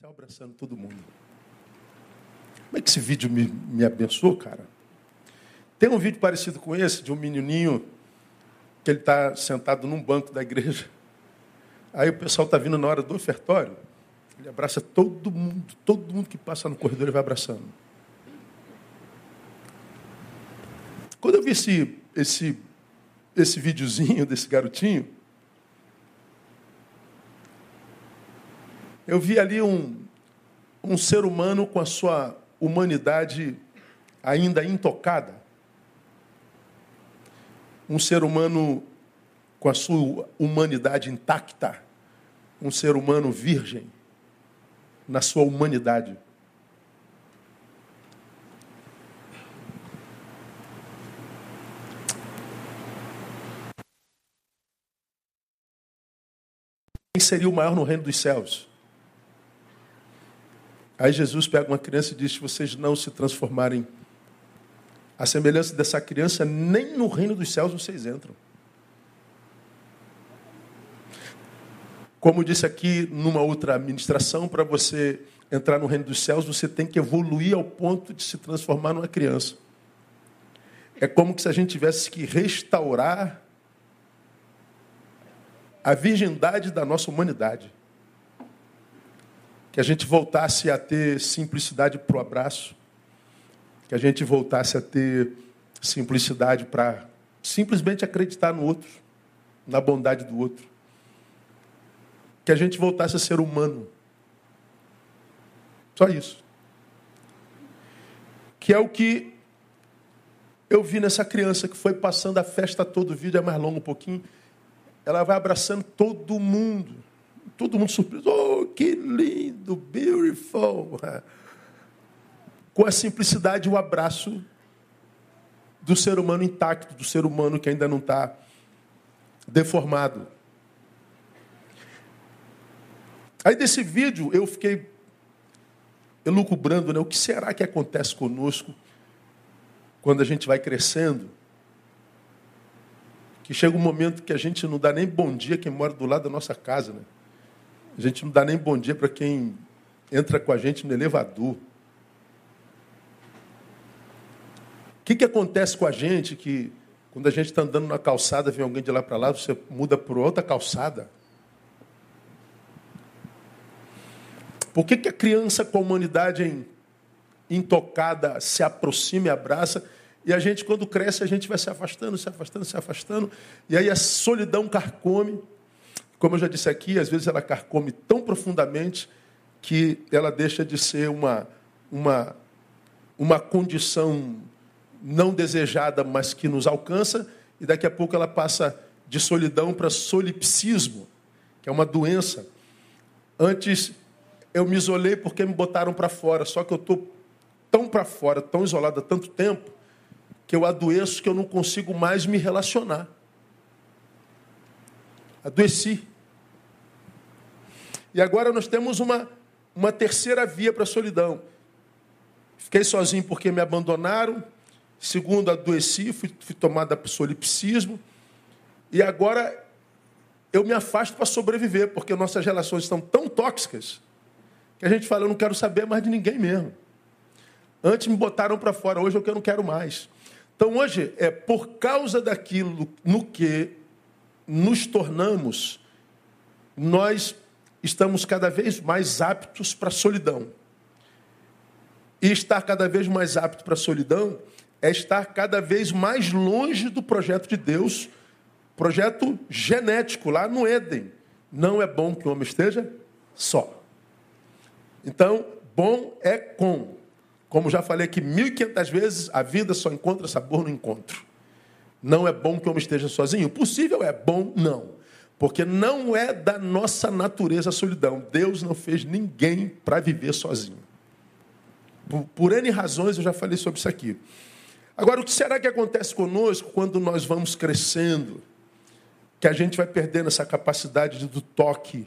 céu abraçando todo mundo. Como é que esse vídeo me, me abençoou, cara? Tem um vídeo parecido com esse, de um menininho que ele está sentado num banco da igreja. Aí o pessoal está vindo na hora do ofertório. Ele abraça todo mundo, todo mundo que passa no corredor ele vai abraçando. Quando eu vi esse, esse, esse videozinho desse garotinho, eu vi ali um, um ser humano com a sua humanidade ainda intocada. Um ser humano com a sua humanidade intacta. Um ser humano virgem na sua humanidade. Quem seria o maior no reino dos céus? Aí Jesus pega uma criança e diz: se vocês não se transformarem a semelhança dessa criança, nem no reino dos céus vocês entram. Como disse aqui numa outra ministração, para você entrar no reino dos céus, você tem que evoluir ao ponto de se transformar numa criança. É como se a gente tivesse que restaurar a virgindade da nossa humanidade que a gente voltasse a ter simplicidade para o abraço, que a gente voltasse a ter simplicidade para simplesmente acreditar no outro, na bondade do outro, que a gente voltasse a ser humano. Só isso. Que é o que eu vi nessa criança que foi passando a festa todo, o vídeo é mais longo um pouquinho. Ela vai abraçando todo mundo. Todo mundo surpreso. Oh, que lindo, beautiful. Com a simplicidade o abraço do ser humano intacto, do ser humano que ainda não está deformado. Aí desse vídeo eu fiquei elucubrando, né? O que será que acontece conosco quando a gente vai crescendo? Que chega um momento que a gente não dá nem bom dia quem mora do lado da nossa casa, né? A gente não dá nem bom dia para quem entra com a gente no elevador. O que, que acontece com a gente que quando a gente está andando na calçada, vem alguém de lá para lá, você muda para outra calçada? Por que, que a criança com a humanidade intocada se aproxima e abraça, e a gente, quando cresce, a gente vai se afastando, se afastando, se afastando, e aí a solidão carcome. Como eu já disse aqui, às vezes ela carcome tão profundamente que ela deixa de ser uma, uma, uma condição não desejada, mas que nos alcança, e daqui a pouco ela passa de solidão para solipsismo, que é uma doença. Antes eu me isolei porque me botaram para fora, só que eu estou tão para fora, tão isolado há tanto tempo, que eu adoeço que eu não consigo mais me relacionar. Adoeci. E agora nós temos uma, uma terceira via para a solidão. Fiquei sozinho porque me abandonaram. Segundo, adoeci, fui, fui tomada por solipsismo. E agora eu me afasto para sobreviver, porque nossas relações estão tão tóxicas que a gente fala, eu não quero saber mais de ninguém mesmo. Antes me botaram para fora, hoje eu não quero mais. Então hoje é por causa daquilo no que nos tornamos, nós estamos cada vez mais aptos para a solidão. E estar cada vez mais apto para a solidão é estar cada vez mais longe do projeto de Deus, projeto genético lá no Éden. Não é bom que o homem esteja só. Então, bom é com. Como já falei aqui 1500 vezes, a vida só encontra sabor no encontro. Não é bom que o homem esteja sozinho? Possível é bom? Não. Porque não é da nossa natureza a solidão. Deus não fez ninguém para viver sozinho. Por, por N razões, eu já falei sobre isso aqui. Agora, o que será que acontece conosco quando nós vamos crescendo? Que a gente vai perdendo essa capacidade do toque,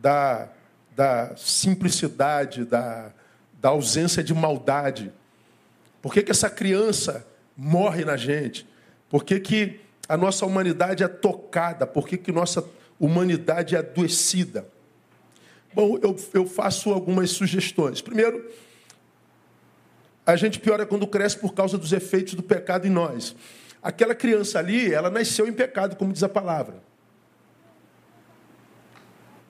da, da simplicidade, da, da ausência de maldade. Por que, que essa criança morre na gente? Por que, que a nossa humanidade é tocada? Por que, que nossa humanidade é adoecida? Bom, eu, eu faço algumas sugestões. Primeiro, a gente piora quando cresce por causa dos efeitos do pecado em nós. Aquela criança ali, ela nasceu em pecado, como diz a palavra.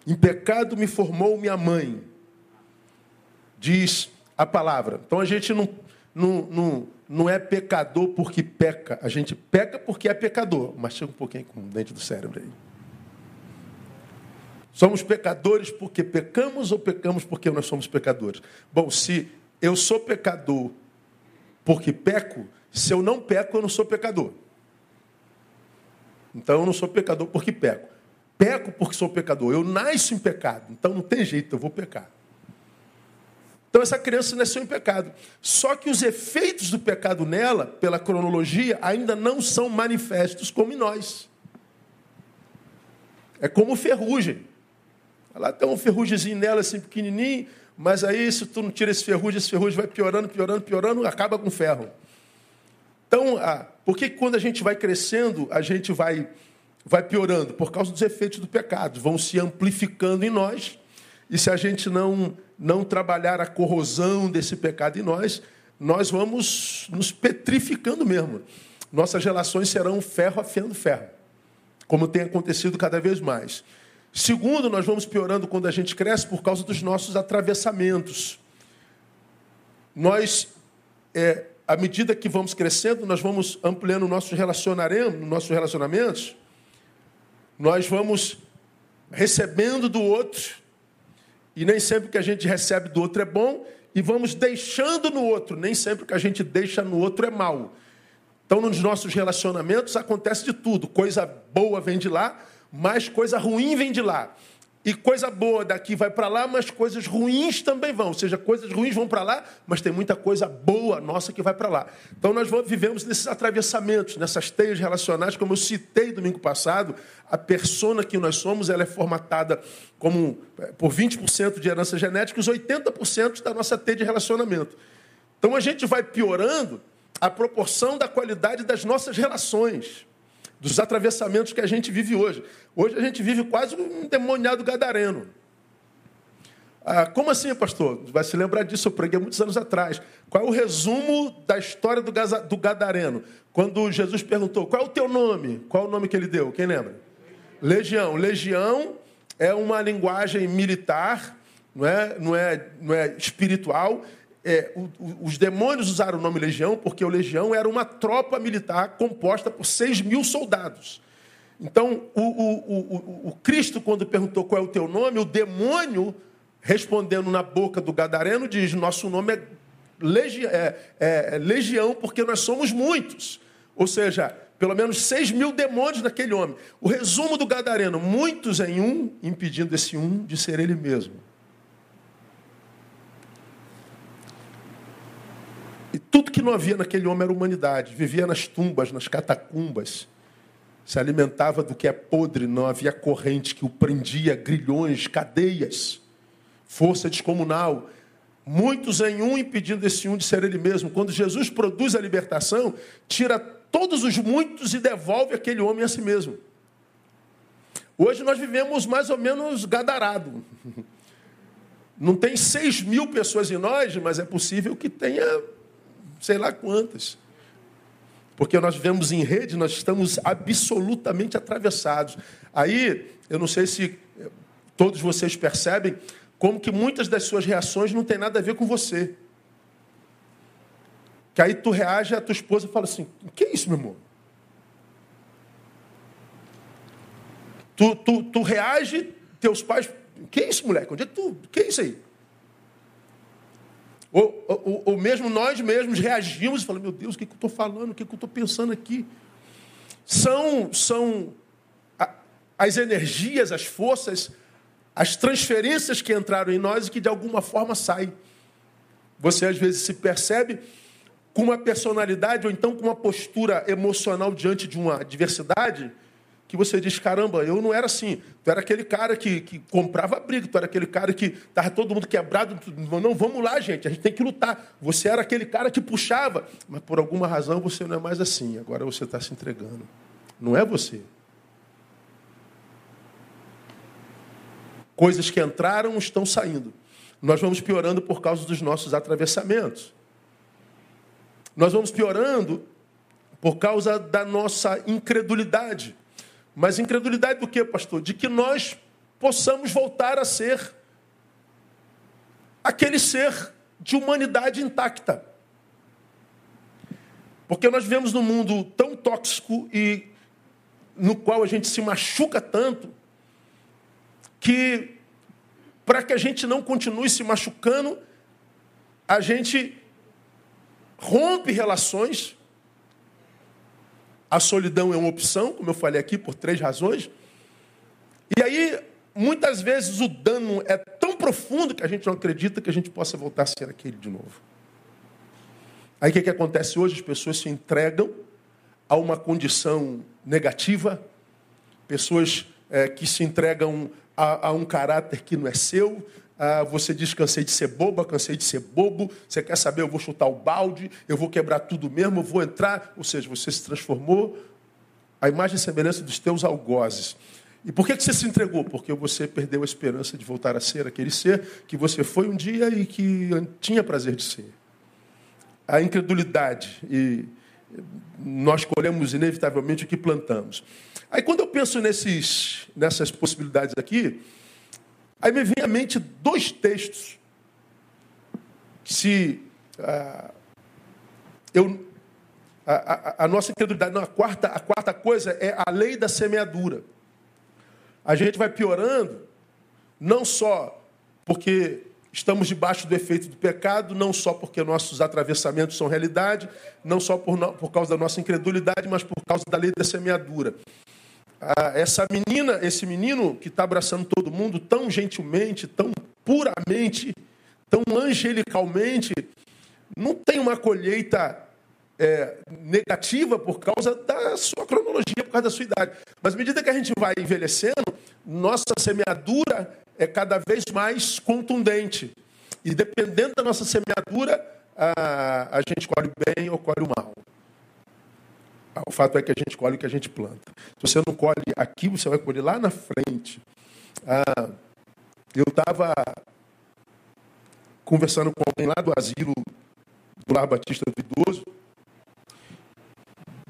Em pecado me formou minha mãe, diz a palavra. Então a gente não, não, não, não é pecador porque peca, a gente peca porque é pecador. Mas chega um pouquinho com o dente do cérebro aí. Somos pecadores porque pecamos ou pecamos porque nós somos pecadores? Bom, se eu sou pecador porque peco, se eu não peco, eu não sou pecador. Então eu não sou pecador porque peco. Peco porque sou pecador. Eu nasço em pecado. Então não tem jeito, eu vou pecar. Então essa criança nasceu em pecado. Só que os efeitos do pecado nela, pela cronologia, ainda não são manifestos como em nós. É como ferrugem. Lá tem um ferrugemzinho nela, assim, pequenininho, mas aí se tu não tira esse ferrugem, esse ferrugem vai piorando, piorando, piorando, acaba com ferro. Então, ah, por que quando a gente vai crescendo, a gente vai, vai piorando? Por causa dos efeitos do pecado. Vão se amplificando em nós. E se a gente não, não trabalhar a corrosão desse pecado em nós, nós vamos nos petrificando mesmo. Nossas relações serão ferro afiando ferro, como tem acontecido cada vez mais. Segundo, nós vamos piorando quando a gente cresce por causa dos nossos atravessamentos. Nós, é, à medida que vamos crescendo, nós vamos ampliando nossos relacionamentos, nossos relacionamentos, nós vamos recebendo do outro, e nem sempre que a gente recebe do outro é bom, e vamos deixando no outro, nem sempre que a gente deixa no outro é mal. Então, nos nossos relacionamentos acontece de tudo, coisa boa vem de lá, mas coisa ruim vem de lá. E coisa boa daqui vai para lá, mas coisas ruins também vão. Ou seja, coisas ruins vão para lá, mas tem muita coisa boa nossa que vai para lá. Então nós vivemos nesses atravessamentos, nessas teias relacionais, como eu citei domingo passado, a persona que nós somos, ela é formatada como é, por 20% de herança genética e os 80% da nossa teia de relacionamento. Então a gente vai piorando a proporção da qualidade das nossas relações dos atravessamentos que a gente vive hoje. Hoje a gente vive quase um demoniado gadareno. Ah, como assim, pastor? Vai se lembrar disso, eu preguei muitos anos atrás. Qual é o resumo da história do, do Gadareno? Quando Jesus perguntou, qual é o teu nome? Qual é o nome que ele deu? Quem lembra? Legião. Legião é uma linguagem militar, não é, não é, não é espiritual, é, o, o, os demônios usaram o nome legião porque o legião era uma tropa militar composta por 6 mil soldados. Então, o, o, Cristo, quando perguntou qual é o teu nome, o demônio, respondendo na boca do gadareno, diz: Nosso nome é, legi é, é, é legião porque nós somos muitos. Ou seja, pelo menos 6 mil demônios naquele homem. O resumo do gadareno: muitos em um, impedindo esse um de ser ele mesmo. Tudo que não havia naquele homem era humanidade. Vivia nas tumbas, nas catacumbas. Se alimentava do que é podre, não havia corrente que o prendia, grilhões, cadeias, força descomunal. Muitos em um impedindo esse um de ser ele mesmo. Quando Jesus produz a libertação, tira todos os muitos e devolve aquele homem a si mesmo. Hoje nós vivemos mais ou menos gadarado. Não tem seis mil pessoas em nós, mas é possível que tenha sei lá quantas. Porque nós vivemos em rede, nós estamos absolutamente atravessados. Aí, eu não sei se todos vocês percebem como que muitas das suas reações não tem nada a ver com você. Que aí tu reage, a tua esposa fala assim: que é isso, meu amor? Tu, tu, tu reage, teus pais, que é isso, moleque? Onde é que tu? Que é isso aí? Ou, ou, ou mesmo nós mesmos reagimos e falamos, meu Deus, o que, que eu estou falando? O que, que eu estou pensando aqui? São, são as energias, as forças, as transferências que entraram em nós e que de alguma forma saem. Você às vezes se percebe com uma personalidade ou então com uma postura emocional diante de uma adversidade que você diz, caramba, eu não era assim. Tu era aquele cara que, que comprava briga, tu era aquele cara que estava todo mundo quebrado. Não, vamos lá, gente, a gente tem que lutar. Você era aquele cara que puxava, mas por alguma razão você não é mais assim. Agora você está se entregando. Não é você. Coisas que entraram estão saindo. Nós vamos piorando por causa dos nossos atravessamentos. Nós vamos piorando por causa da nossa incredulidade. Mas incredulidade do que, pastor? De que nós possamos voltar a ser aquele ser de humanidade intacta. Porque nós vivemos num mundo tão tóxico e no qual a gente se machuca tanto que para que a gente não continue se machucando, a gente rompe relações. A solidão é uma opção, como eu falei aqui, por três razões. E aí, muitas vezes, o dano é tão profundo que a gente não acredita que a gente possa voltar a ser aquele de novo. Aí o que, que acontece hoje? As pessoas se entregam a uma condição negativa, pessoas é, que se entregam a, a, um caráter que não é seu. Ah, você diz: cansei de ser boba, cansei de ser bobo. Você quer saber? Eu vou chutar o balde, eu vou quebrar tudo mesmo, eu vou entrar. Ou seja, você se transformou a imagem e semelhança dos teus algozes. E por que, que você se entregou? Porque você perdeu a esperança de voltar a ser aquele ser que você foi um dia e que tinha prazer de ser a incredulidade e nós colhemos inevitavelmente o que plantamos. Aí quando eu penso nesses, nessas possibilidades aqui, aí me vem à mente dois textos. Se ah, eu, a, a, a, nossa incredulidade, não, a quarta, a quarta coisa é a lei da semeadura. A gente vai piorando, não só porque Estamos debaixo do efeito do pecado, não só porque nossos atravessamentos são realidade, não só por, por causa da nossa incredulidade, mas por causa da lei da semeadura. Ah, essa menina, esse menino que está abraçando todo mundo tão gentilmente, tão puramente, tão angelicalmente, não tem uma colheita é, negativa por causa da sua cronologia, por causa da sua idade. Mas à medida que a gente vai envelhecendo, nossa semeadura é cada vez mais contundente. E dependendo da nossa semeadura, a, a gente colhe bem ou colhe mal. O fato é que a gente colhe o que a gente planta. Se você não colhe aqui, você vai colher lá na frente. Ah, eu estava conversando com alguém lá do asilo do Lar Batista do Idoso,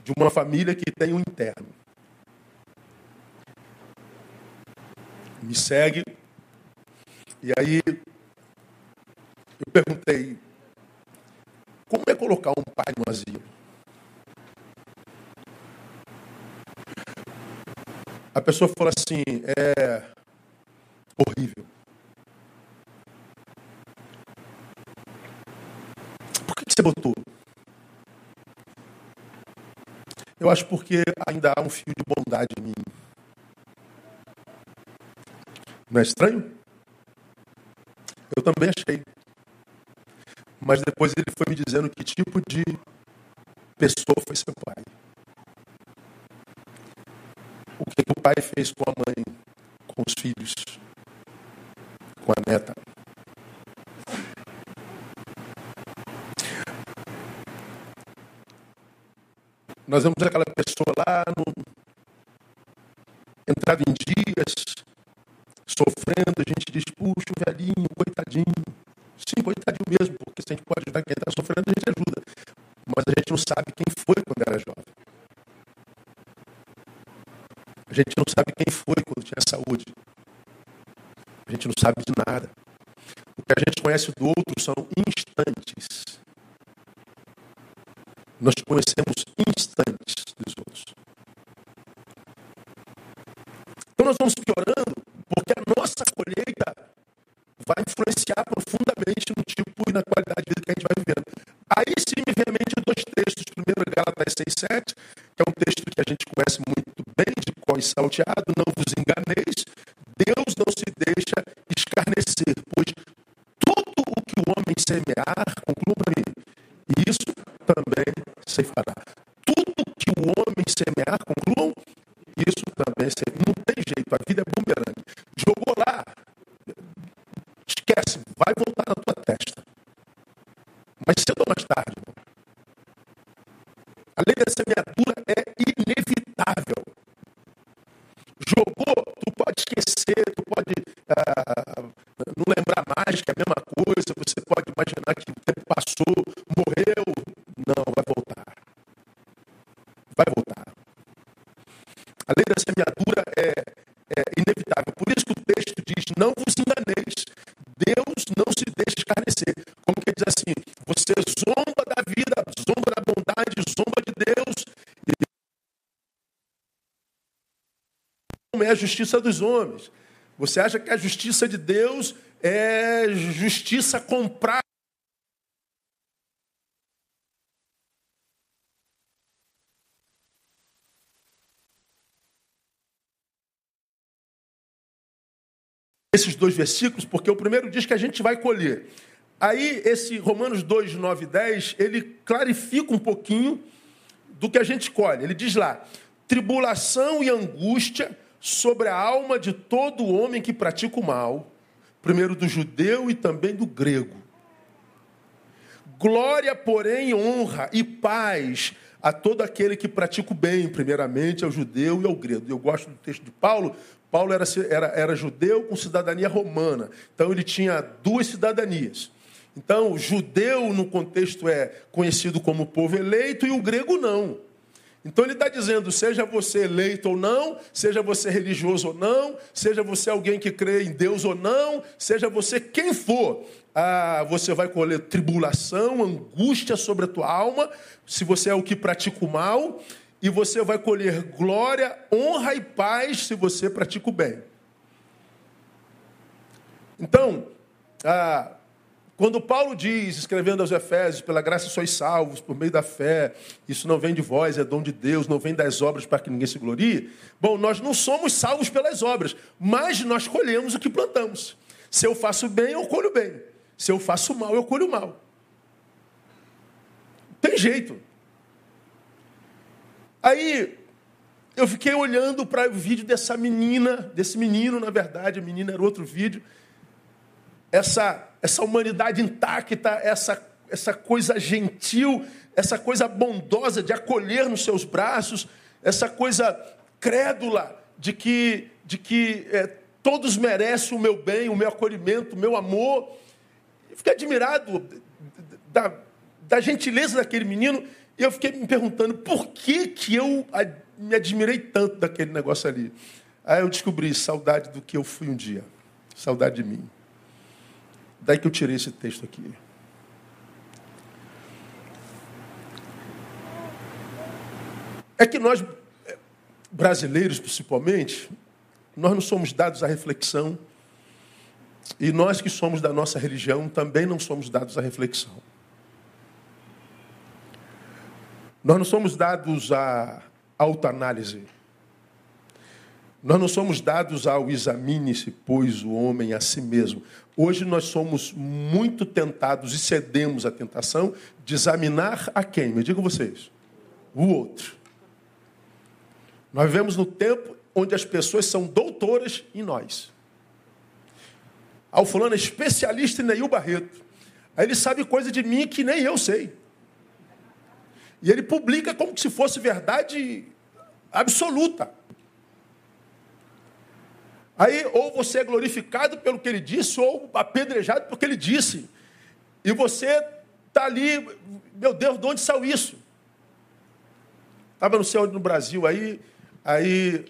de uma família que tem um interno. Me segue e aí eu perguntei, como é colocar um pai no asilo? A pessoa falou assim, é horrível. Por que você botou? Eu acho porque ainda há um fio de bondade em mim. Não é estranho? Eu também achei. Mas depois ele foi me dizendo que tipo de pessoa foi seu pai. O que, que o pai fez com a mãe, com os filhos, com a neta. Nós vemos aquela pessoa lá no, entrava em dias, sofrendo, a gente diz, puxa, velhinho, coitadinho. Sim, coitadinho mesmo, porque se a gente pode ajudar quem está sofrendo, a gente ajuda. Mas a gente não sabe quem foi quando era jovem. A gente não sabe quem foi quando tinha saúde. A gente não sabe de nada. O que a gente conhece do outro são instantes. Nós conhecemos justiça dos homens. Você acha que a justiça de Deus é justiça comprada? Esses dois versículos, porque o primeiro diz que a gente vai colher. Aí, esse Romanos 2, 9 e 10, ele clarifica um pouquinho do que a gente colhe. Ele diz lá: tribulação e angústia sobre a alma de todo homem que pratica o mal, primeiro do judeu e também do grego. Glória, porém, honra e paz a todo aquele que pratica o bem, primeiramente ao judeu e ao grego. Eu gosto do texto de Paulo. Paulo era, era, era judeu com cidadania romana, então ele tinha duas cidadanias. Então, o judeu, no contexto, é conhecido como povo eleito, e o grego não. Então ele está dizendo: seja você eleito ou não, seja você religioso ou não, seja você alguém que crê em Deus ou não, seja você quem for, ah, você vai colher tribulação, angústia sobre a tua alma, se você é o que pratica o mal, e você vai colher glória, honra e paz se você pratica o bem. Então, ah, quando Paulo diz, escrevendo aos Efésios, pela graça sois salvos, por meio da fé, isso não vem de vós, é dom de Deus, não vem das obras para que ninguém se glorie. Bom, nós não somos salvos pelas obras, mas nós colhemos o que plantamos. Se eu faço bem, eu colho bem. Se eu faço mal, eu colho mal. Tem jeito. Aí eu fiquei olhando para o vídeo dessa menina, desse menino, na verdade, a menina era outro vídeo. Essa essa humanidade intacta, essa, essa coisa gentil, essa coisa bondosa de acolher nos seus braços, essa coisa crédula de que, de que é, todos merecem o meu bem, o meu acolhimento, o meu amor. Eu fiquei admirado da, da gentileza daquele menino e eu fiquei me perguntando por que, que eu me admirei tanto daquele negócio ali. Aí eu descobri saudade do que eu fui um dia, saudade de mim. Daí que eu tirei esse texto aqui. É que nós, brasileiros principalmente, nós não somos dados à reflexão. E nós que somos da nossa religião também não somos dados à reflexão. Nós não somos dados à autoanálise. Nós não somos dados ao examine-se, pois, o homem a si mesmo. Hoje nós somos muito tentados e cedemos à tentação de examinar a quem? Me digam vocês. O outro. Nós vivemos no tempo onde as pessoas são doutoras em nós. Ah, o fulano é especialista em Neil Barreto. Aí ele sabe coisa de mim que nem eu sei. E ele publica como se fosse verdade absoluta. Aí, ou você é glorificado pelo que ele disse, ou apedrejado pelo que ele disse. E você está ali, meu Deus, de onde saiu isso? Estava sei onde no Brasil, aí, aí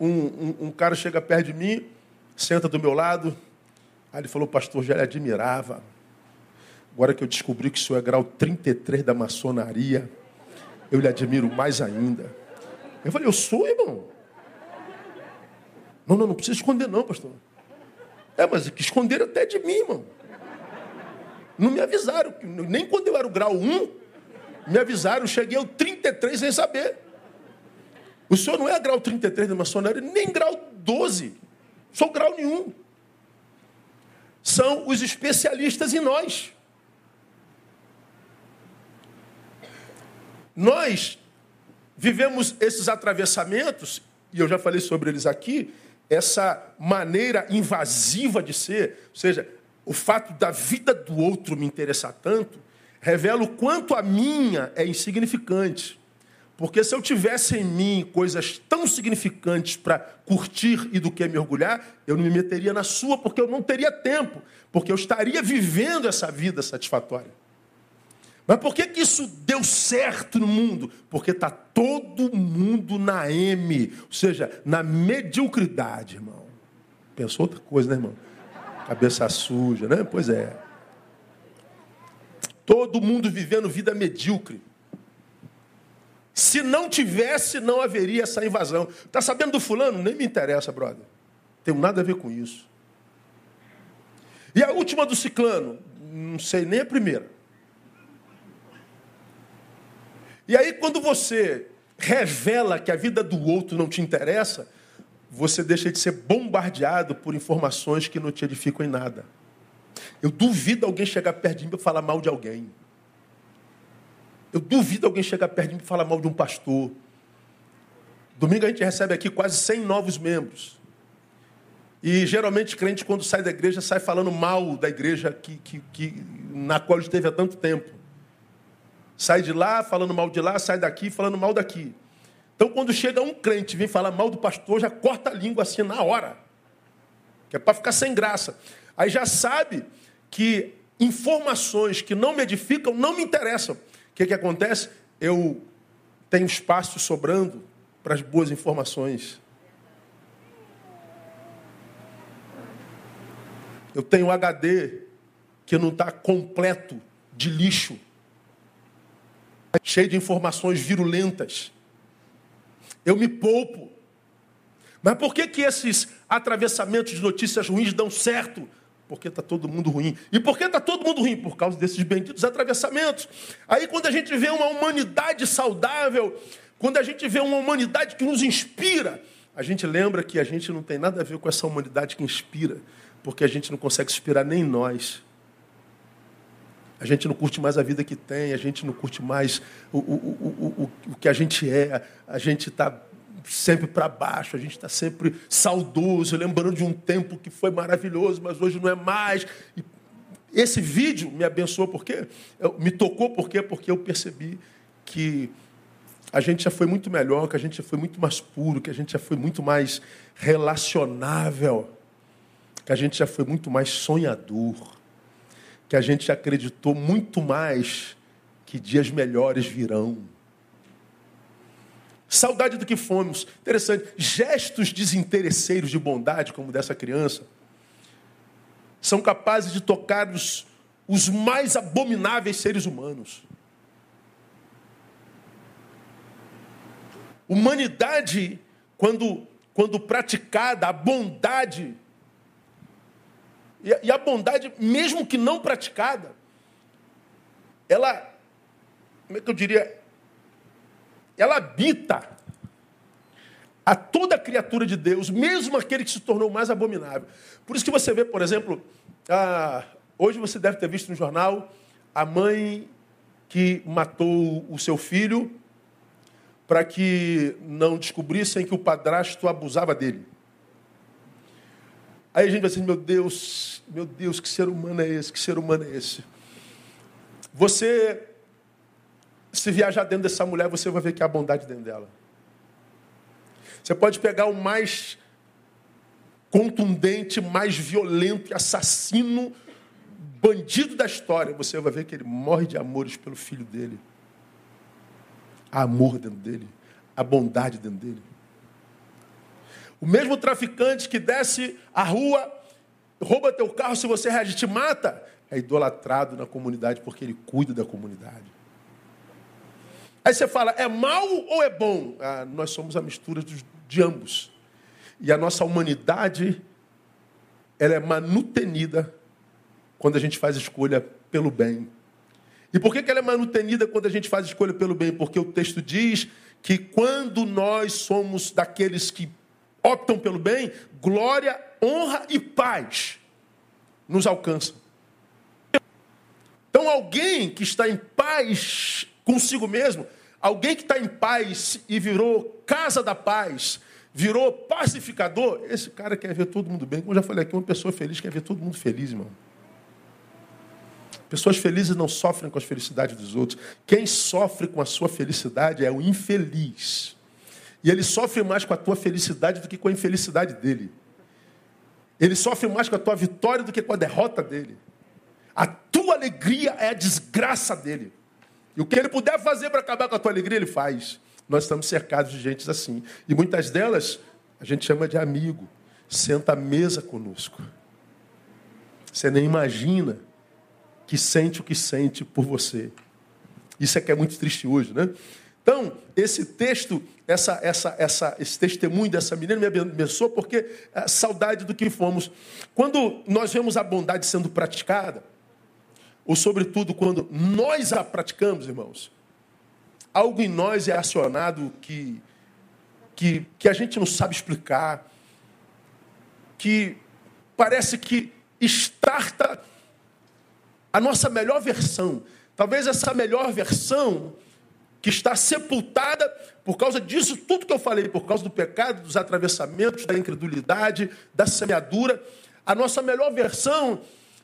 um, um, um, cara chega perto de mim, senta do meu lado, aí ele falou, pastor, já lhe admirava. Agora que eu descobri que o senhor é grau 33 da maçonaria, eu lhe admiro mais ainda. Eu falei, eu sou, irmão. Não, não, não precisa esconder, não, pastor. É, mas que esconder até de mim, irmão. Não me avisaram. Nem quando eu era o grau 1, me avisaram. Cheguei ao 33 sem saber. O senhor não é grau 33 da maçonaria, nem grau 12. Sou grau nenhum. São os especialistas em nós. Nós vivemos esses atravessamentos, e eu já falei sobre eles aqui, essa maneira invasiva de ser, ou seja, o fato da vida do outro me interessar tanto, revela o quanto a minha é insignificante. Porque se eu tivesse em mim coisas tão significantes para curtir e do que mergulhar, eu não me meteria na sua, porque eu não teria tempo, porque eu estaria vivendo essa vida satisfatória. Mas por que, que isso deu certo no mundo? Porque está todo mundo na M, ou seja, na mediocridade, irmão. Pensou outra coisa, né, irmão? Cabeça suja, né? Pois é. Todo mundo vivendo vida medíocre. Se não tivesse, não haveria essa invasão. Está sabendo do fulano? Nem me interessa, brother. Tenho nada a ver com isso. E a última do ciclano? Não sei nem a primeira. E aí, quando você revela que a vida do outro não te interessa, você deixa de ser bombardeado por informações que não te edificam em nada. Eu duvido alguém chegar perto de mim para falar mal de alguém. Eu duvido alguém chegar perto de mim e falar mal de um pastor. Domingo a gente recebe aqui quase 100 novos membros. E geralmente crente, quando sai da igreja, sai falando mal da igreja que, que, que, na qual esteve há tanto tempo. Sai de lá falando mal de lá, sai daqui falando mal daqui. Então, quando chega um crente vem falar mal do pastor, já corta a língua assim na hora. Que é para ficar sem graça. Aí já sabe que informações que não me edificam não me interessam que, que acontece? Eu tenho espaço sobrando para as boas informações. Eu tenho HD que não está completo de lixo, cheio de informações virulentas. Eu me poupo. Mas por que, que esses atravessamentos de notícias ruins dão certo? Porque está todo mundo ruim. E por que está todo mundo ruim? Por causa desses benditos atravessamentos. Aí, quando a gente vê uma humanidade saudável, quando a gente vê uma humanidade que nos inspira, a gente lembra que a gente não tem nada a ver com essa humanidade que inspira, porque a gente não consegue inspirar nem nós. A gente não curte mais a vida que tem, a gente não curte mais o, o, o, o, que a gente é, a gente está sempre para baixo, a gente está sempre saudoso, lembrando de um tempo que foi maravilhoso, mas hoje não é mais. E esse vídeo me abençoou porque me tocou porque porque eu percebi que a gente já foi muito melhor, que a gente já foi muito mais puro, que a gente já foi muito mais relacionável, que a gente já foi muito mais sonhador, que a gente acreditou muito mais que dias melhores virão. Saudade do que fomos. Interessante. Gestos desinteresseiros de bondade, como dessa criança, são capazes de tocar os, os mais abomináveis seres humanos. Humanidade, quando, quando praticada, a bondade, e, a bondade, mesmo que não praticada, ela, como é que eu diria, ela habita a toda criatura de Deus, mesmo aquele que se tornou mais abominável. Por isso que você vê, por exemplo, ah, hoje você deve ter visto no jornal a mãe que matou o seu filho para que não descobrissem que o padrasto abusava dele. Aí a gente vai dizer, meu Deus, meu Deus, que ser humano é esse? Que ser humano é esse? Você se viajar dentro dessa mulher, você vai ver que há bondade dentro dela. Você pode pegar o mais contundente, mais violento assassino, bandido da história, você vai ver que ele morre de amores pelo filho dele. Há amor dentro dele, há bondade dentro dele. O mesmo traficante que desce a rua, rouba teu carro, se você reagir, te mata, é idolatrado na comunidade porque ele cuida da comunidade. Aí você fala, é mal ou é bom? Ah, nós somos a mistura de, de ambos. E a nossa humanidade, ela é manutenida quando a gente faz escolha pelo bem. E por que, que ela é manutenida quando a gente faz escolha pelo bem? Porque o texto diz que quando nós somos daqueles que optam pelo bem, glória, honra e paz nos alcançam. Então, alguém que está em paz consigo mesmo, Alguém que está em paz e virou casa da paz, virou pacificador, esse cara quer ver todo mundo bem. Como eu já falei aqui, uma pessoa feliz quer ver todo mundo feliz, irmão. Pessoas felizes não sofrem com as felicidades dos outros. Quem sofre com a sua felicidade é o infeliz. E ele sofre mais com a tua felicidade do que com a infelicidade dele. Ele sofre mais com a tua vitória do que com a derrota dele. A tua alegria é a desgraça dele. E o que ele puder fazer para acabar com a tua alegria, ele faz. Nós estamos cercados de gente assim. E muitas delas a gente chama de amigo. Senta à mesa conosco. Você nem imagina que sente o que sente por você. Isso é que é muito triste hoje, né? Então, esse texto, essa, essa, essa, esse testemunho dessa menina me abençoou porque é saudade do que fomos. Quando nós vemos a bondade sendo praticada, ou sobretudo quando nós a praticamos, irmãos, algo em nós é acionado que, que, que a gente não sabe explicar, que parece que estarta a nossa melhor versão. Talvez essa melhor versão que está sepultada por causa disso tudo que eu falei, por causa do pecado, dos atravessamentos, da incredulidade, da semeadura, a nossa melhor versão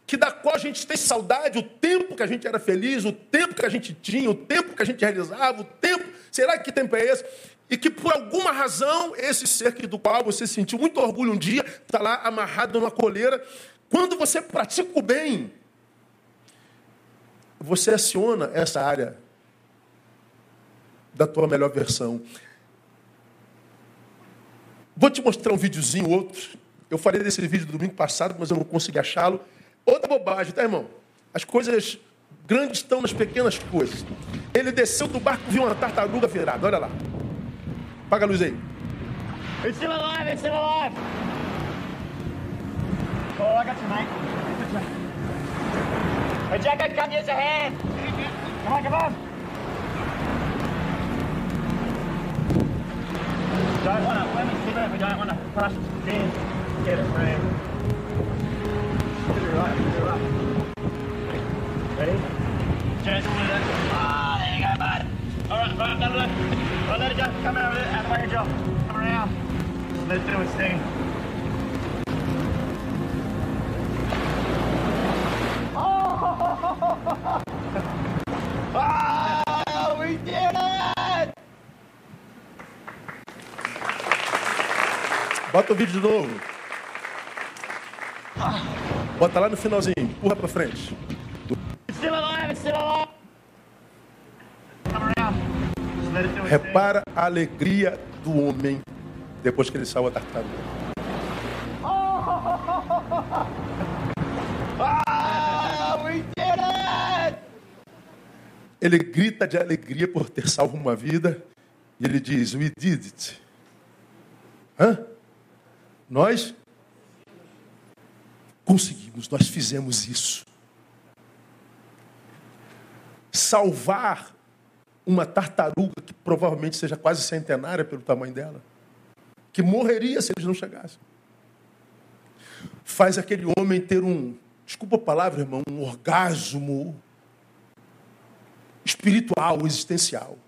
que da qual a gente tem saudade, o tempo que a gente era feliz, o tempo que a gente tinha, o tempo que a gente realizava, o tempo, será que tempo é esse? E que por alguma razão, esse ser do qual você sentiu muito orgulho um dia, está lá amarrado numa coleira. Quando você pratica o bem, você aciona essa área da tua melhor versão. Vou te mostrar um videozinho, outro. Eu falei desse vídeo do domingo passado, mas eu não consegui achá-lo. Outra bobagem, tá, irmão? As coisas grandes estão nas pequenas coisas. Ele desceu do barco e viu uma tartaruga virada. Olha lá. Apaga a luz aí. It's still alive, it's still alive. Oh, I got your knife. Hey, Jack, I can use a hand. Come on, come on. Don't want to, let me see if we don't want to crush the Get it, right. Ready? Just Ah, there you go, bud. All right, right, it, right, let it go. Come of it, out of your jaw. Come around. Let it do its thing. Oh! oh, Bota o vídeo de novo. Bota lá no finalzinho, empurra para frente. Repara a alegria do homem depois que ele saiu da tartaruga. Ele grita de alegria por ter salvo uma vida e ele diz: We did it. Hã? Nós Conseguimos, nós fizemos isso. Salvar uma tartaruga que provavelmente seja quase centenária pelo tamanho dela, que morreria se eles não chegassem. Faz aquele homem ter um, desculpa a palavra, irmão, um orgasmo espiritual, existencial.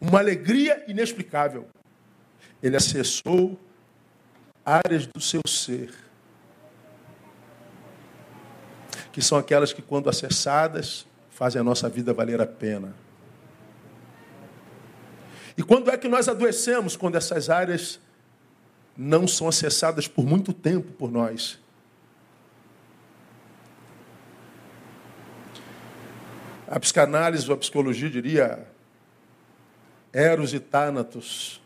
Uma alegria inexplicável. Ele acessou áreas do seu ser, que são aquelas que, quando acessadas, fazem a nossa vida valer a pena. E quando é que nós adoecemos? Quando essas áreas não são acessadas por muito tempo por nós. A psicanálise ou a psicologia diria Eros e Thanatos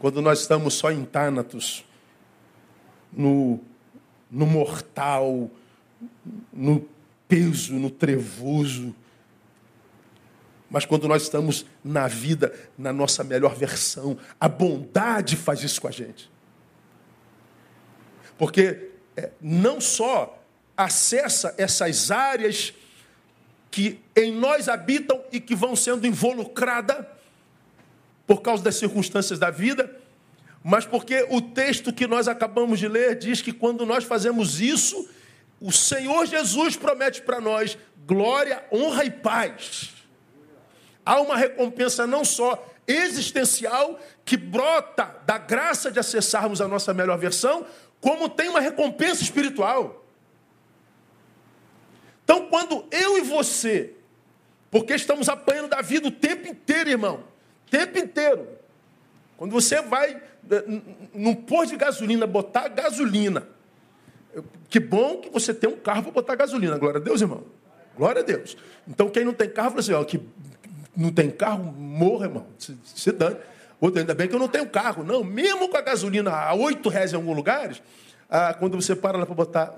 Quando nós estamos só em Tánatos, no, no mortal, no peso, no trevoso. Mas quando nós estamos na vida, na nossa melhor versão, a bondade faz isso com a gente. Porque é, não só acessa essas áreas que em nós habitam e que vão sendo involucradas por causa das circunstâncias da vida, mas porque o texto que nós acabamos de ler diz que quando nós fazemos isso, o Senhor Jesus promete para nós glória, honra e paz. Há uma recompensa não só existencial, que brota da graça de acessarmos a nossa melhor versão, como tem uma recompensa espiritual. Então, quando eu e você, porque estamos apanhando da vida o tempo inteiro, irmão, tempo inteiro. Quando você vai num posto de gasolina botar gasolina, que bom que você tem um carro para botar gasolina. Glória a Deus, irmão. Glória a Deus. Então, quem não tem carro, fala assim, ó, que não tem carro, morra, irmão. Se, se dane. Outro, ainda bem que eu não tenho carro. Não, mesmo com a gasolina a oito reais em alguns lugares, ah, quando você para lá para botar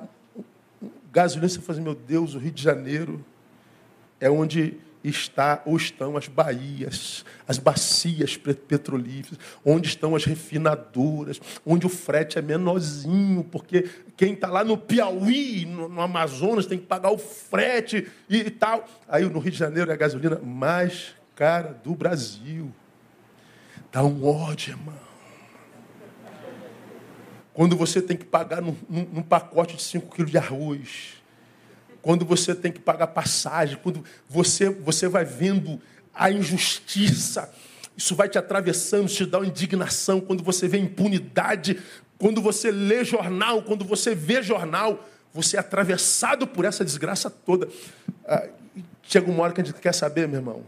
gasolina, você fala assim, meu Deus, o Rio de Janeiro é onde está ou estão as baías, as bacias petrolíferas, onde estão as refinadoras, onde o frete é menorzinho, porque quem está lá no Piauí, no, no, Amazonas, tem que pagar o frete e, e tal. Aí no Rio de Janeiro é a gasolina mais cara do Brasil. Dá um ódio, irmão. Quando você tem que pagar num, num pacote de 5 quilos de arroz, quando você tem que pagar passagem, quando você, você vai vendo a injustiça, isso vai te atravessando, te dá indignação. Quando você vê impunidade, quando você lê jornal, quando você vê jornal, você é atravessado por essa desgraça toda. Ah, chega uma hora que a gente quer saber, meu irmão,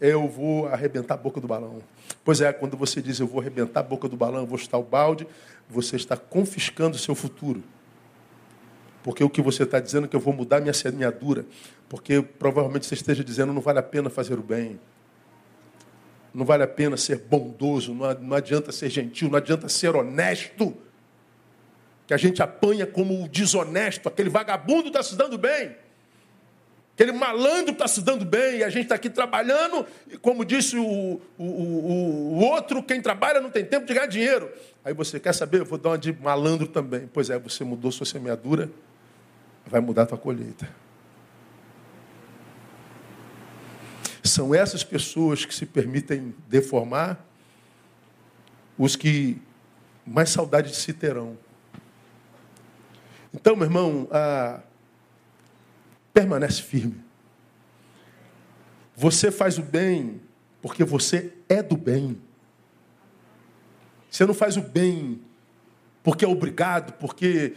eu vou arrebentar a boca do balão. Pois é, quando você diz eu vou arrebentar a boca do balão, vou chutar o balde, você está confiscando o seu futuro. Porque o que você está dizendo é que eu vou mudar minha semeadura. Porque provavelmente você esteja dizendo não vale a pena fazer o bem. Não vale a pena ser bondoso, não adianta ser gentil, não adianta ser honesto. Que a gente apanha como o desonesto, aquele vagabundo está se dando bem. Aquele malandro está se dando bem e a gente está aqui trabalhando, e como disse o, o, o, o, outro, quem trabalha não tem tempo de ganhar dinheiro. Aí você quer saber? Eu vou dar uma de malandro também. Pois é, você mudou sua semeadura, vai mudar a tua colheita. São essas pessoas que se permitem deformar os que mais saudade de si terão. Então, meu irmão, a, permanece firme. Você faz o bem porque você é do bem. Você não faz o bem porque é obrigado, porque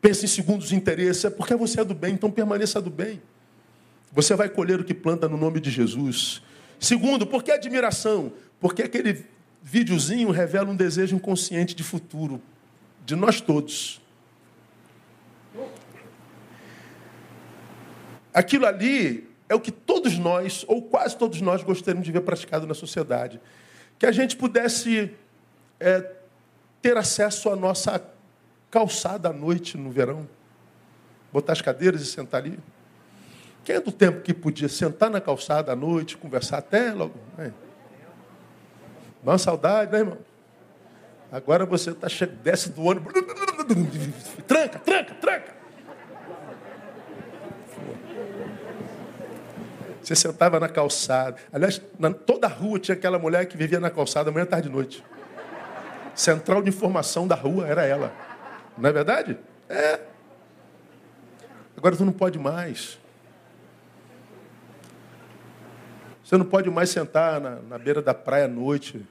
pensa em segundos interesses, é porque você é do bem, então permaneça do bem. Você vai colher o que planta no nome de Jesus. Segundo, por que admiração? Porque aquele videozinho revela um desejo inconsciente de futuro, de nós todos. Aquilo ali é o que todos nós, ou quase todos nós, gostaríamos de ver praticado na sociedade. Que a gente pudesse é, ter acesso à nossa calçada à noite no verão. Botar as cadeiras e sentar ali. Quem é do tempo que podia sentar na calçada à noite, conversar até logo? Né? Dá uma saudade, né, irmão? Agora você tá che... desce do ônibus. Tranca, tranca, tranca. Você sentava na calçada. Aliás, na, toda a rua tinha aquela mulher que vivia na calçada manhã, tarde e noite. Central de informação da rua era ela. Não é verdade? É. Agora tu não pode mais. Você não pode mais sentar na, na beira da praia à noite,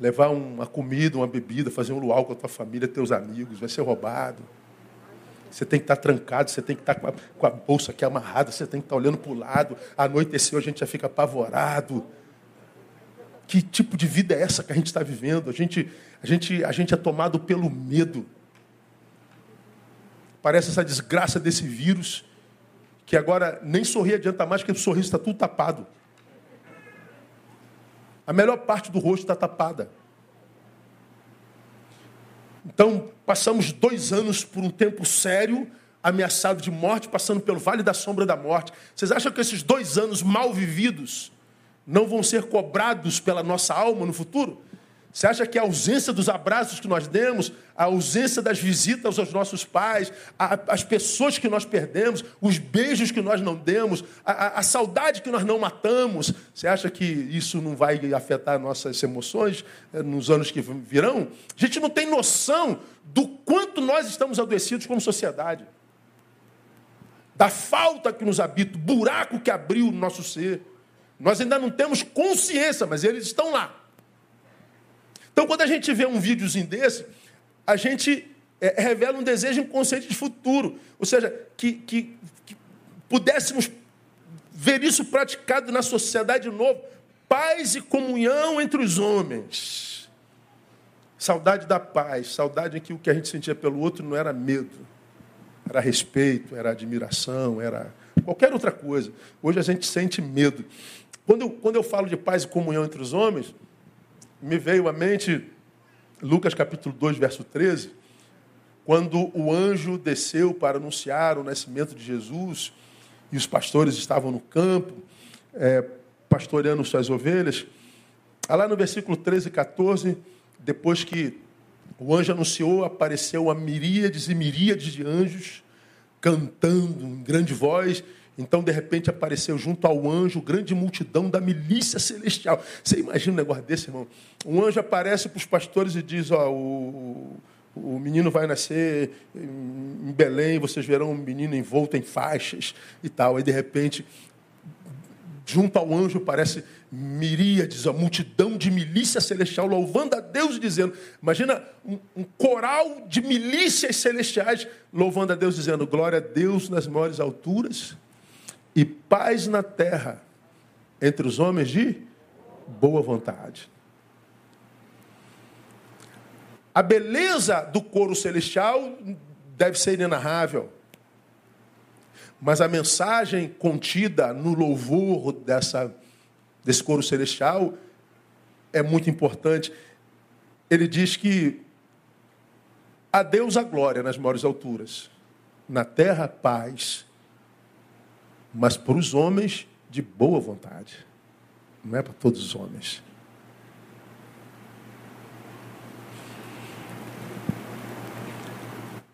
levar uma comida, uma bebida, fazer um luau com a tua família, teus amigos, vai ser roubado. Você tem que estar trancado, você tem que estar com a, com a bolsa aqui amarrada, você tem que estar olhando para o lado. Anoiteceu, a gente já fica apavorado. Que tipo de vida é essa que a gente está vivendo? A gente, a, gente, a gente é tomado pelo medo. Parece essa desgraça desse vírus, que agora nem sorrir adianta mais, porque o sorriso está tudo tapado. A melhor parte do rosto está tapada. Então, passamos dois anos por um tempo sério, ameaçado de morte, passando pelo vale da sombra da morte. Vocês acham que esses dois anos mal vividos não vão ser cobrados pela nossa alma no futuro? Você acha que a ausência dos abraços que nós demos, a ausência das visitas aos nossos pais, a, as pessoas que nós perdemos, os beijos que nós não demos, a, a, saudade que nós não matamos, você acha que isso não vai afetar nossas emoções eh, nos anos que virão? A gente não tem noção do quanto nós estamos adoecidos como sociedade, da falta que nos habita, o buraco que abriu o nosso ser. Nós ainda não temos consciência, mas eles estão lá. Então, quando a gente vê um videozinho desse, a gente é, revela um desejo inconsciente de futuro. Ou seja, que, que, que pudéssemos ver isso praticado na sociedade de novo. Paz e comunhão entre os homens. Saudade da paz, saudade em que o que a gente sentia pelo outro não era medo, era respeito, era admiração, era qualquer outra coisa. Hoje a gente sente medo. Quando eu, quando eu falo de paz e comunhão entre os homens, me veio à mente Lucas capítulo 2, verso 13, quando o anjo desceu para anunciar o nascimento de Jesus e os pastores estavam no campo, é, pastoreando suas ovelhas. Lá no versículo 13 e 14, depois que o anjo anunciou, apareceu uma miríades e miríades de anjos cantando em grande voz. Então, de repente, apareceu junto ao anjo grande multidão da milícia celestial. Você imagina um negócio desse, irmão? Um anjo aparece para os pastores e diz: Ó, o, o menino vai nascer em Belém, vocês verão um menino envolto em faixas e tal. Aí, de repente, junto ao anjo parece miríades, a multidão de milícia celestial louvando a Deus e dizendo, imagina um, um, coral de milícias celestiais louvando a Deus dizendo, glória a Deus nas maiores alturas e paz na terra entre os homens de boa vontade. A beleza do coro celestial deve ser inenarrável. Mas a mensagem contida no louvor dessa, desse coro celestial é muito importante. Ele diz que a Deus a glória nas maiores alturas, na terra paz, mas para os homens de boa vontade. Não é para todos os homens.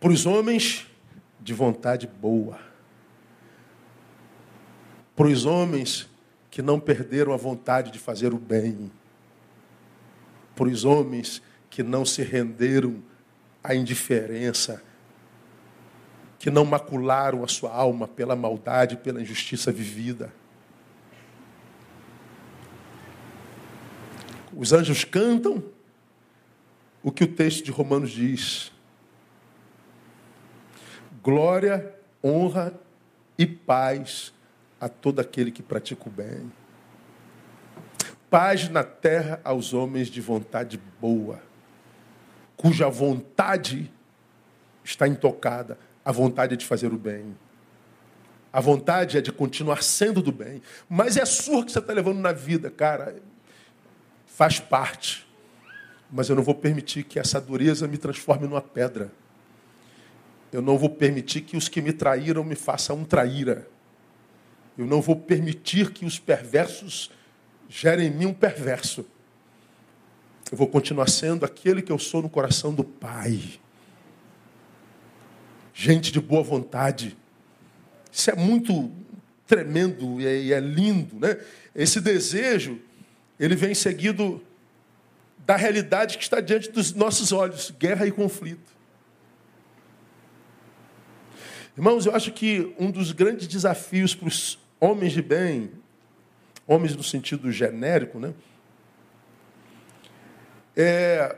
para os homens de vontade boa, para os homens que não perderam a vontade de fazer o bem, para os homens que não se renderam à indiferença, que não macularam a sua alma pela maldade, pela injustiça vivida. Os anjos cantam o que o texto de Romanos diz glória, honra e paz a todo aquele que pratica o bem. Paz na terra aos homens de vontade boa, cuja vontade está intocada, a vontade é de fazer o bem. A vontade é de continuar sendo do bem. Mas é surra que você está levando na vida, cara. Faz parte. Mas eu não vou permitir que essa dureza me transforme numa pedra. Eu não vou permitir que os que me traíram me façam um traíra. Eu não vou permitir que os perversos gerem em mim um perverso. Eu vou continuar sendo aquele que eu sou no coração do Pai. Gente de boa vontade. Isso é muito tremendo e é, e é lindo, né? Esse desejo, ele vem seguido da realidade que está diante dos nossos olhos, guerra e conflito. Irmãos, eu acho que um dos grandes desafios para os homens de bem, homens no sentido genérico, né? É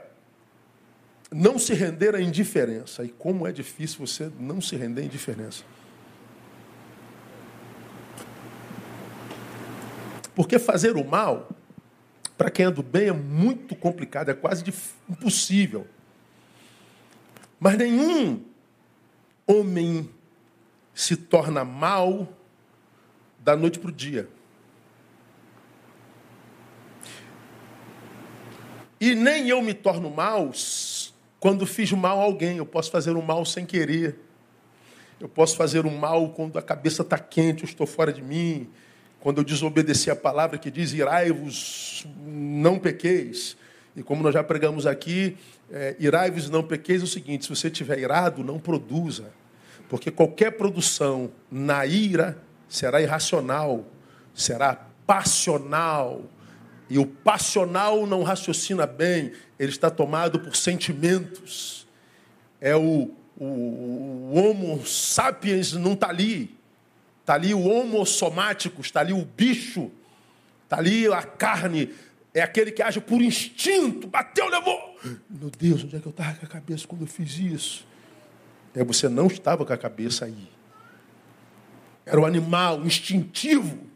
não se render à indiferença. E como é difícil você não se render à indiferença. Porque fazer o mal, para quem é do bem, é muito complicado, é quase impossível. Mas nenhum homem se torna mal da noite para o dia. E nem eu me torno mal quando fiz mal a alguém. Eu posso fazer o mal sem querer. Eu posso fazer o mal quando a cabeça está quente, eu estou fora de mim. Quando eu desobedeci a palavra que diz: irai-vos, não pequeis. E como nós já pregamos aqui, é, irai-vos, não pequeis, é o seguinte: se você estiver irado, não produza. Porque qualquer produção na ira será irracional, será passional. E o passional não raciocina bem, ele está tomado por sentimentos. É o, o, o Homo sapiens não está ali. Está ali o Homo somático, está ali o bicho. Está ali a carne, é aquele que age por instinto, bateu, levou. Meu Deus, onde é que eu estava com a cabeça quando eu fiz isso? É, você não estava com a cabeça aí. Era o animal instintivo.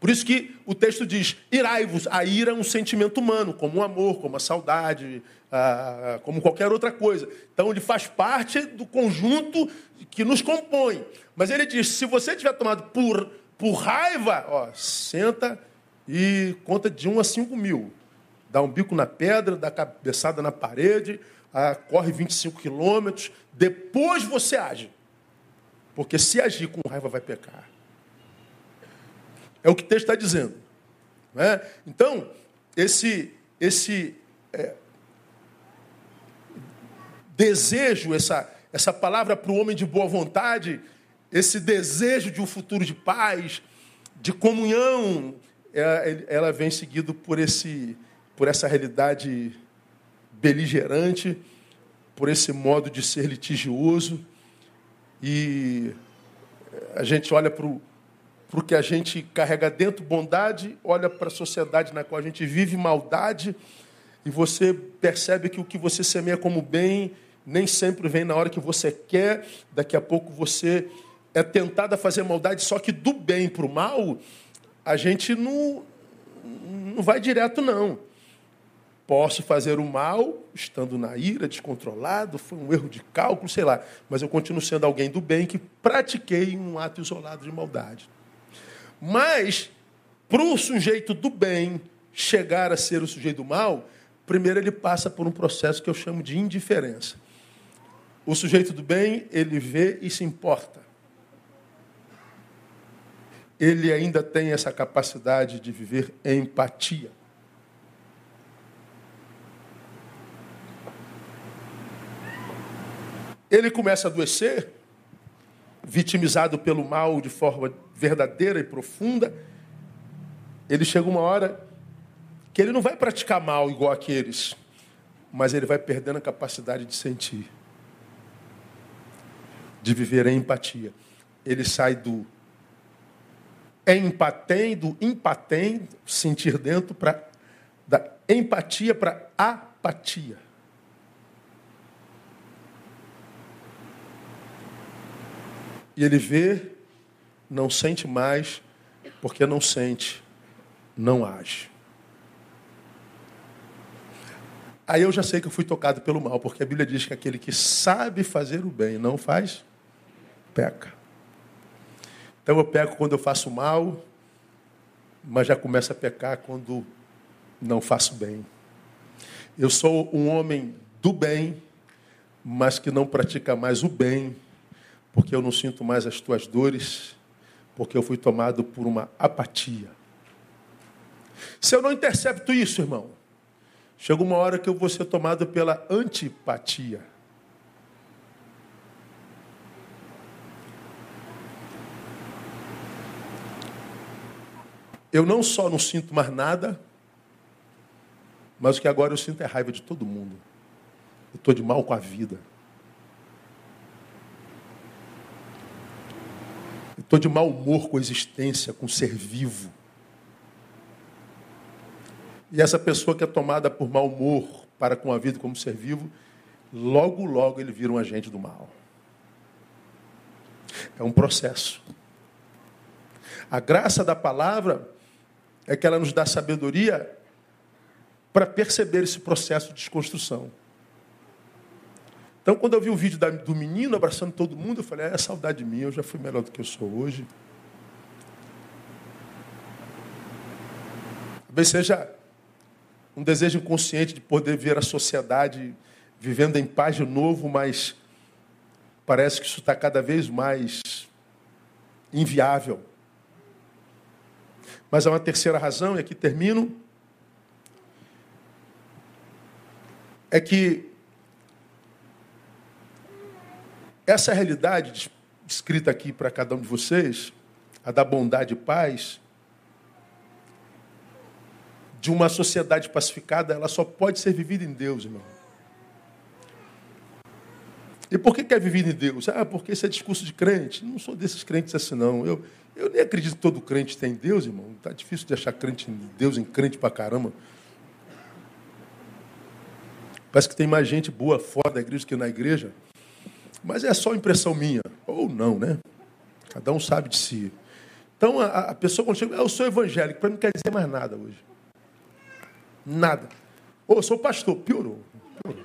Por isso que o texto diz: irai-vos. A ira é um sentimento humano, como o amor, como a saudade, como qualquer outra coisa. Então ele faz parte do conjunto que nos compõe. Mas ele diz: se você tiver tomado por, por raiva, ó, senta e conta de um a cinco mil. Dá um bico na pedra, dá cabeçada na parede, corre 25 quilômetros. Depois você age. Porque se agir com raiva, vai pecar. É o que o texto está dizendo. Né? Então, esse, esse é, desejo, essa, essa palavra para o homem de boa vontade, esse desejo de um futuro de paz, de comunhão, ela, é, ela vem seguido por, esse, por essa realidade beligerante, por esse modo de ser litigioso. E a gente olha para o porque a gente carrega dentro bondade, olha para a sociedade na qual a gente vive maldade, e você percebe que o que você semeia como bem nem sempre vem na hora que você quer, daqui a pouco você é tentado a fazer maldade, só que do bem para o mal, a gente não, não vai direto, não. Posso fazer o mal estando na ira, descontrolado, foi um erro de cálculo, sei lá, mas eu continuo sendo alguém do bem que pratiquei um ato isolado de maldade. Mas, para o sujeito do bem chegar a ser o sujeito do mal, primeiro ele passa por um processo que eu chamo de indiferença. O sujeito do bem, ele vê e se importa. Ele ainda tem essa capacidade de viver empatia. Ele começa a adoecer, vitimizado pelo mal de forma verdadeira e profunda, ele chega uma hora que ele não vai praticar mal igual aqueles, mas ele vai perdendo a capacidade de sentir, de viver em empatia. Ele sai do empatem, do empatem, sentir dentro, para da empatia para apatia. E ele vê não sente mais, porque não sente, não age. Aí eu já sei que eu fui tocado pelo mal, porque a Bíblia diz que aquele que sabe fazer o bem não faz, peca. Então eu peco quando eu faço mal, mas já começo a pecar quando não faço bem. Eu sou um homem do bem, mas que não pratica mais o bem, porque eu não sinto mais as tuas dores, porque eu fui tomado por uma apatia. Se eu não intercepto isso, irmão, chega uma hora que eu vou ser tomado pela antipatia. Eu não só não sinto mais nada, mas o que agora eu sinto é raiva de todo mundo. Eu estou de mal com a vida. Estou de mau humor com a existência, com o ser vivo. E essa pessoa que é tomada por mau humor para com a vida como ser vivo, logo, logo ele vira um agente do mal. É um processo. A graça da palavra é que ela nos dá sabedoria para perceber esse processo de desconstrução. Então, quando eu vi o vídeo do menino abraçando todo mundo, eu falei: é saudade minha, eu já fui melhor do que eu sou hoje. Talvez seja um desejo inconsciente de poder ver a sociedade vivendo em paz de novo, mas parece que isso está cada vez mais inviável. Mas há uma terceira razão, e aqui termino, é que Essa realidade escrita aqui para cada um de vocês, a da bondade e paz, de uma sociedade pacificada, ela só pode ser vivida em Deus, irmão. E por que, é vivida em Deus? Ah, porque isso é discurso de crente. Não sou desses crentes assim, não. Eu, Eu nem acredito que todo crente tem Deus, irmão. Tá difícil de achar crente em Deus em crente pra caramba. Parece que tem mais gente boa fora da igreja que na igreja. Mas é só impressão minha. Ou não, né? Cada um sabe de si. Então a, a pessoa quando chega, eu sou evangélico, para mim não quer dizer mais nada hoje. Nada. Ou eu sou pastor, piorou. piorou.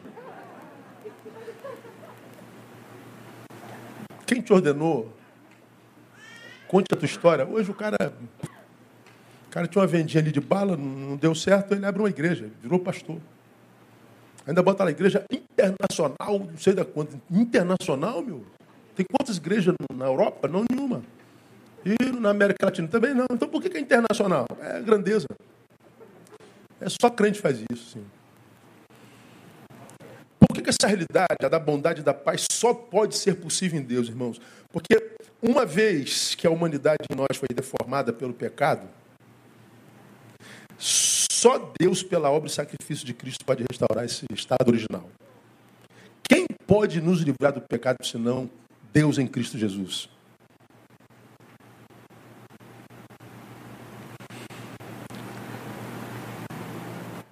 Quem te ordenou? Conte a tua história. Hoje o cara. O cara tinha uma vendinha ali de bala, não deu certo, ele abre uma igreja, virou pastor. Ainda bota lá, igreja internacional, não sei da quanto. Internacional, meu? Tem quantas igrejas na Europa? Não nenhuma. E na América Latina também não. Então por que é internacional? É grandeza. É só crente faz isso, sim. Por que essa realidade, a da bondade e da paz, só pode ser possível em Deus, irmãos? Porque uma vez que a humanidade em nós foi deformada pelo pecado, só Deus, pela obra e sacrifício de Cristo, pode restaurar esse estado original. Quem pode nos livrar do pecado senão Deus em Cristo Jesus?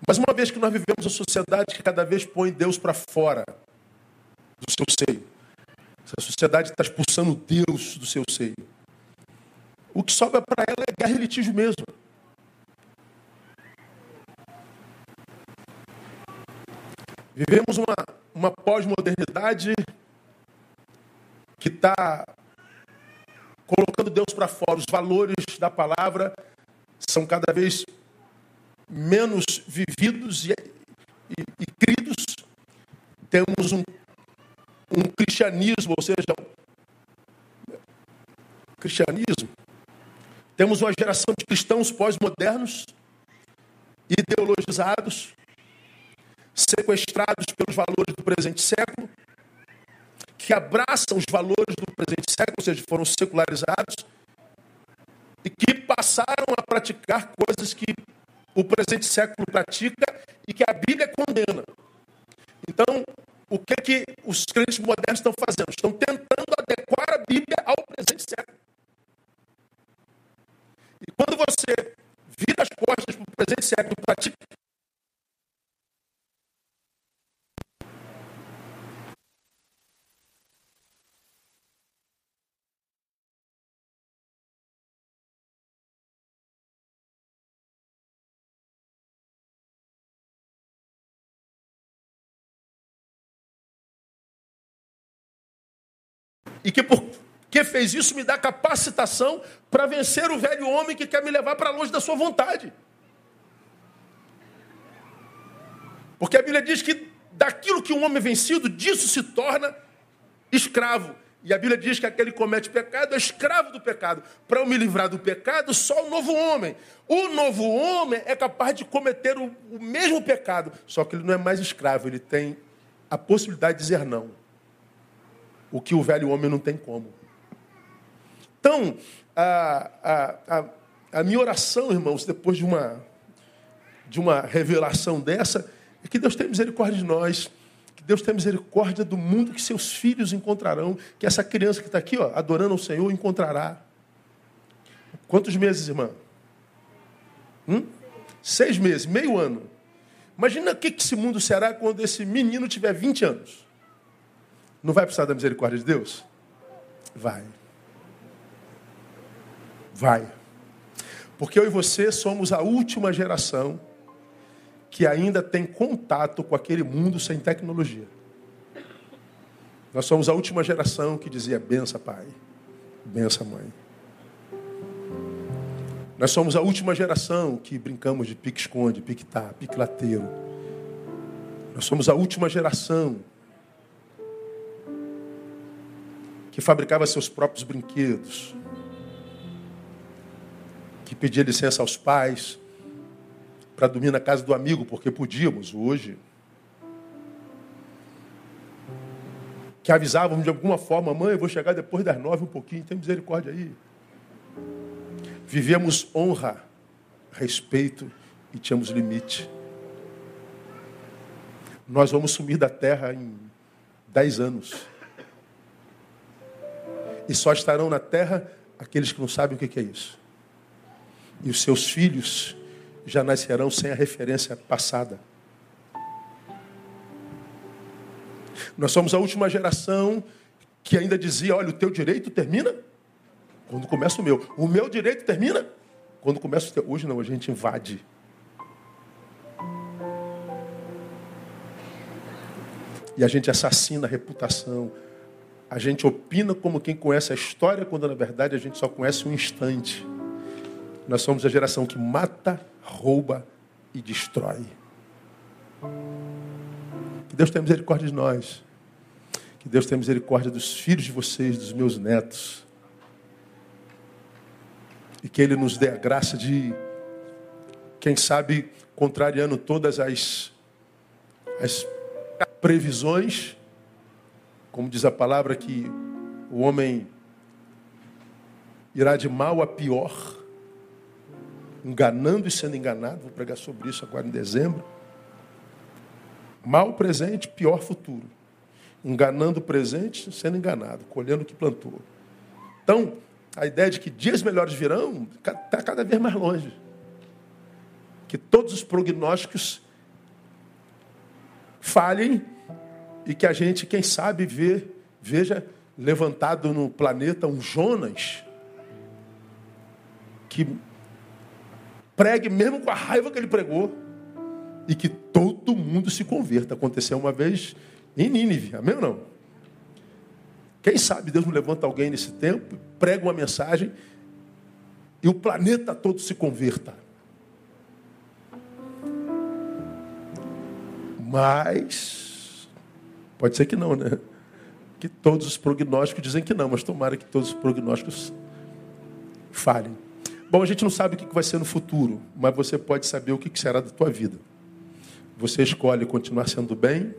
Mas uma vez que nós vivemos uma sociedade que cada vez põe Deus para fora do seu seio, essa sociedade está expulsando Deus do seu seio. O que sobra para ela é guerra e litígio mesmo. Vivemos uma, uma pós-modernidade que está colocando Deus para fora. Os valores da palavra são cada vez menos vividos e, e, e cridos. Temos um, um cristianismo, ou seja, cristianismo. Temos uma geração de cristãos pós-modernos, ideologizados, sequestrados pelos valores do presente século, que abraçam os valores do presente século, ou seja, foram secularizados, e que passaram a praticar coisas que o presente século pratica e que a Bíblia condena. Então, o que que os crentes modernos estão fazendo? Estão tentando adequar a Bíblia ao presente século. E quando você vira as costas para o presente século pratica e que porque fez isso me dá capacitação para vencer o velho homem que quer me levar para longe da sua vontade. Porque a Bíblia diz que daquilo que um homem é vencido, disso se torna escravo. E a Bíblia diz que aquele que comete pecado é escravo do pecado. Para eu me livrar do pecado, só o novo homem. O novo homem é capaz de cometer o, o mesmo pecado, só que ele não é mais escravo, ele tem a possibilidade de dizer não o que o velho homem não tem como. Então, a, a, a, a minha oração, irmãos, depois de uma, de uma revelação dessa, é que Deus tenha misericórdia de nós, que Deus tenha misericórdia do mundo que seus filhos encontrarão, que essa criança que está aqui, ó, adorando ao Senhor, encontrará. Quantos meses, irmã? Hum? Seis meses, meio ano. Imagina o que esse mundo será quando esse menino tiver 20 anos. Não vai precisar da misericórdia de Deus? Vai. Vai. Porque eu e você somos a última geração que ainda tem contato com aquele mundo sem tecnologia. Nós somos a última geração que dizia benção, pai, benção, mãe. Nós somos a última geração que brincamos de pique-esconde, pique-tá, pique-lateiro. Nós somos a última geração que fabricava seus próprios brinquedos, que pedia licença aos pais para dormir na casa do amigo, porque podíamos hoje. Que avisavam de alguma forma, mãe, eu vou chegar depois das nove um pouquinho, tem misericórdia aí. Vivemos honra, respeito e tínhamos limite. Nós vamos sumir da terra em dez anos e só estarão na terra aqueles que não sabem o que é isso. E os seus filhos já nascerão sem a referência passada. Nós somos a última geração que ainda dizia: olha, o teu direito termina quando começa o meu. O meu direito termina quando começa o teu. Hoje não, a gente invade. E a gente assassina a reputação. A gente opina como quem conhece a história, quando na verdade a gente só conhece um instante. Nós somos a geração que mata, rouba e destrói. Que Deus tenha misericórdia de nós. Que Deus tenha misericórdia dos filhos de vocês, dos meus netos. E que Ele nos dê a graça de, quem sabe, contrariando todas as, as previsões, como diz a palavra, que o homem irá de mal a pior, enganando e sendo enganado. Vou pregar sobre isso agora em dezembro. Mal presente, pior futuro. Enganando o presente, sendo enganado, colhendo o que plantou. Então, a ideia de que dias melhores virão está cada vez mais longe. Que todos os prognósticos falhem e que a gente, quem sabe, vê, veja levantado no planeta um Jonas que pregue mesmo com a raiva que ele pregou e que todo mundo se converta. Aconteceu uma vez em Nínive, amém ou não? Quem sabe Deus não levanta alguém nesse tempo, prega uma mensagem e o planeta todo se converta. Mas, pode ser que não, né? Que todos os prognósticos dizem que não, mas tomara que todos os prognósticos falhem. Bom, a gente não sabe o que vai ser no futuro, mas você pode saber o que será da tua vida. Você escolhe continuar sendo bem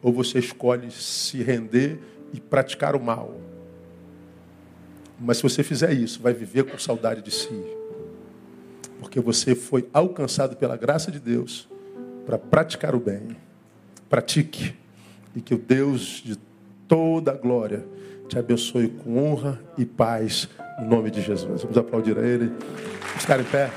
ou você escolhe se render e praticar o mal. Mas se você fizer isso, vai viver com saudade de si. Porque você foi alcançado pela graça de Deus para praticar o bem. Pratique. E que o Deus de toda a glória te abençoe com honra e paz no nome de Jesus. Vamos aplaudir a Ele. Ficar em pé.